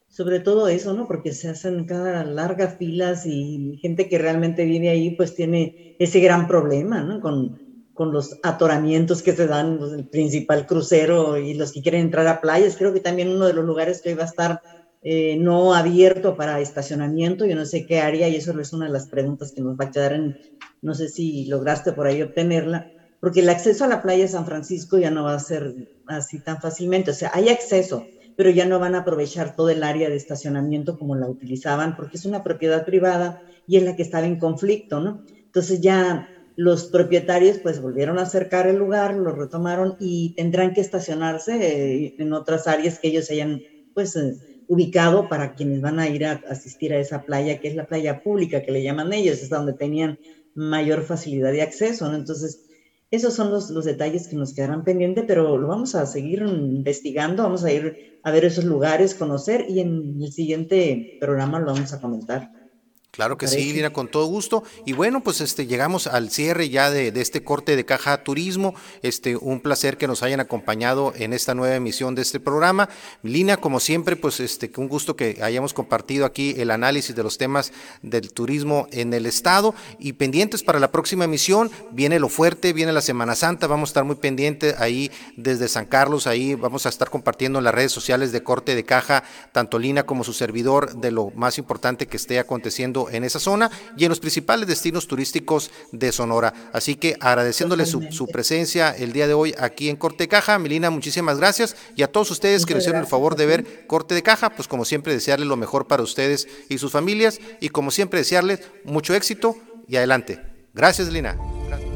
Sobre todo eso, ¿no? Porque se hacen cada largas filas y gente que realmente vive ahí pues tiene ese gran problema, ¿no? Con, con los atoramientos que se dan, pues, el principal crucero y los que quieren entrar a playas. Creo que también uno de los lugares que hoy va a estar eh, no abierto para estacionamiento, yo no sé qué haría y eso es una de las preguntas que nos va a quedar en, no sé si lograste por ahí obtenerla, porque el acceso a la playa de San Francisco ya no va a ser así tan fácilmente, o sea, hay acceso, pero ya no van a aprovechar todo el área de estacionamiento como la utilizaban, porque es una propiedad privada y es la que estaba en conflicto, ¿no? Entonces ya los propietarios pues volvieron a acercar el lugar, lo retomaron y tendrán que estacionarse eh, en otras áreas que ellos hayan pues eh, ubicado para quienes van a ir a asistir a esa playa, que es la playa pública que le llaman ellos, es donde tenían mayor facilidad de acceso, ¿no? Entonces, esos son los, los detalles que nos quedarán pendientes, pero lo vamos a seguir investigando, vamos a ir a ver esos lugares, conocer y en el siguiente programa lo vamos a comentar. Claro que sí, Lina, con todo gusto. Y bueno, pues este llegamos al cierre ya de, este corte de caja turismo. Este, un placer que nos hayan acompañado en esta nueva emisión de este programa. Lina, como siempre, pues este, un gusto que hayamos compartido aquí el análisis de los temas del turismo en el estado. Y pendientes para la próxima emisión, viene lo fuerte, viene la Semana Santa, vamos a estar muy pendientes ahí desde San Carlos, ahí vamos a estar compartiendo en las redes sociales de corte de caja, tanto Lina como su servidor, de lo más importante que esté aconteciendo en esa zona y en los principales destinos turísticos de Sonora. Así que agradeciéndole su, presencia el día de hoy aquí en Corte de Caja. Melina, muchísimas gracias. Y a todos ustedes que nos hicieron el favor de ver Corte de Caja, pues como siempre desearles lo mejor para ustedes y sus familias y como siempre desearles mucho éxito y adelante. Gracias, Lina. Gracias.